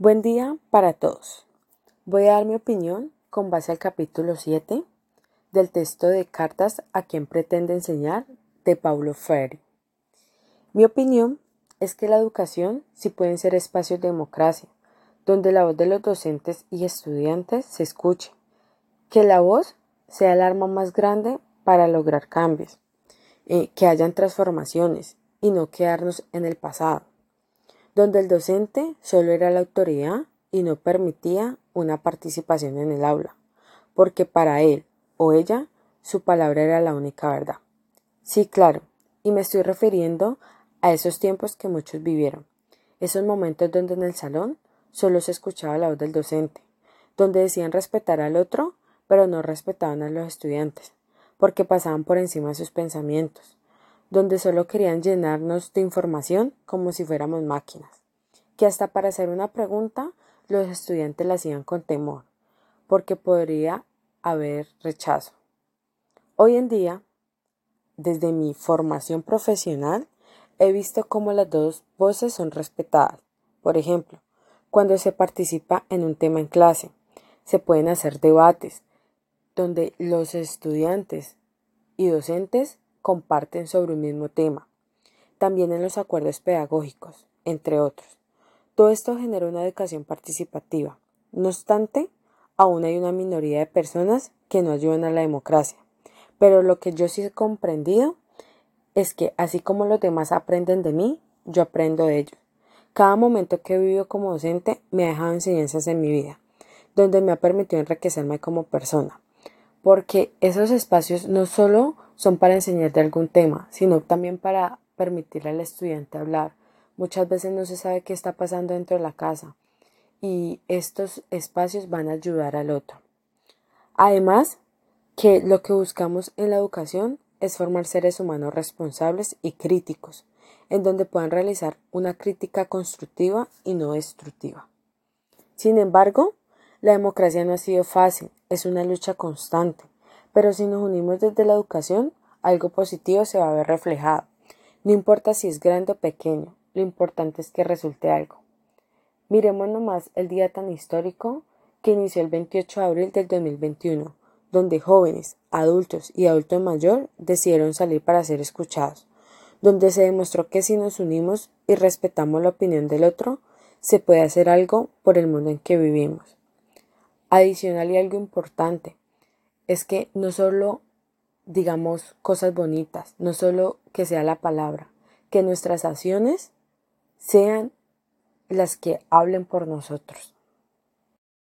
Buen día para todos. Voy a dar mi opinión con base al capítulo 7 del texto de Cartas a quien pretende enseñar de Paulo Freire. Mi opinión es que la educación sí pueden ser espacios de democracia, donde la voz de los docentes y estudiantes se escuche, que la voz sea el arma más grande para lograr cambios, eh, que hayan transformaciones y no quedarnos en el pasado donde el docente solo era la autoridad y no permitía una participación en el aula, porque para él o ella su palabra era la única verdad. Sí, claro, y me estoy refiriendo a esos tiempos que muchos vivieron, esos momentos donde en el salón solo se escuchaba la voz del docente, donde decían respetar al otro, pero no respetaban a los estudiantes, porque pasaban por encima de sus pensamientos, donde solo querían llenarnos de información como si fuéramos máquinas, que hasta para hacer una pregunta los estudiantes la hacían con temor, porque podría haber rechazo. Hoy en día, desde mi formación profesional, he visto cómo las dos voces son respetadas. Por ejemplo, cuando se participa en un tema en clase, se pueden hacer debates donde los estudiantes y docentes comparten sobre un mismo tema, también en los acuerdos pedagógicos, entre otros. Todo esto genera una educación participativa. No obstante, aún hay una minoría de personas que no ayudan a la democracia. Pero lo que yo sí he comprendido es que así como los demás aprenden de mí, yo aprendo de ellos. Cada momento que he vivido como docente me ha dejado enseñanzas en mi vida, donde me ha permitido enriquecerme como persona. Porque esos espacios no solo son para enseñar de algún tema, sino también para permitirle al estudiante hablar. Muchas veces no se sabe qué está pasando dentro de la casa y estos espacios van a ayudar al otro. Además, que lo que buscamos en la educación es formar seres humanos responsables y críticos, en donde puedan realizar una crítica constructiva y no destructiva. Sin embargo, la democracia no ha sido fácil, es una lucha constante. Pero si nos unimos desde la educación, algo positivo se va a ver reflejado. No importa si es grande o pequeño, lo importante es que resulte algo. Miremos nomás el día tan histórico que inició el 28 de abril del 2021, donde jóvenes, adultos y adultos mayor decidieron salir para ser escuchados, donde se demostró que si nos unimos y respetamos la opinión del otro, se puede hacer algo por el mundo en que vivimos. Adicional y algo importante, es que no solo digamos cosas bonitas, no solo que sea la palabra, que nuestras acciones sean las que hablen por nosotros.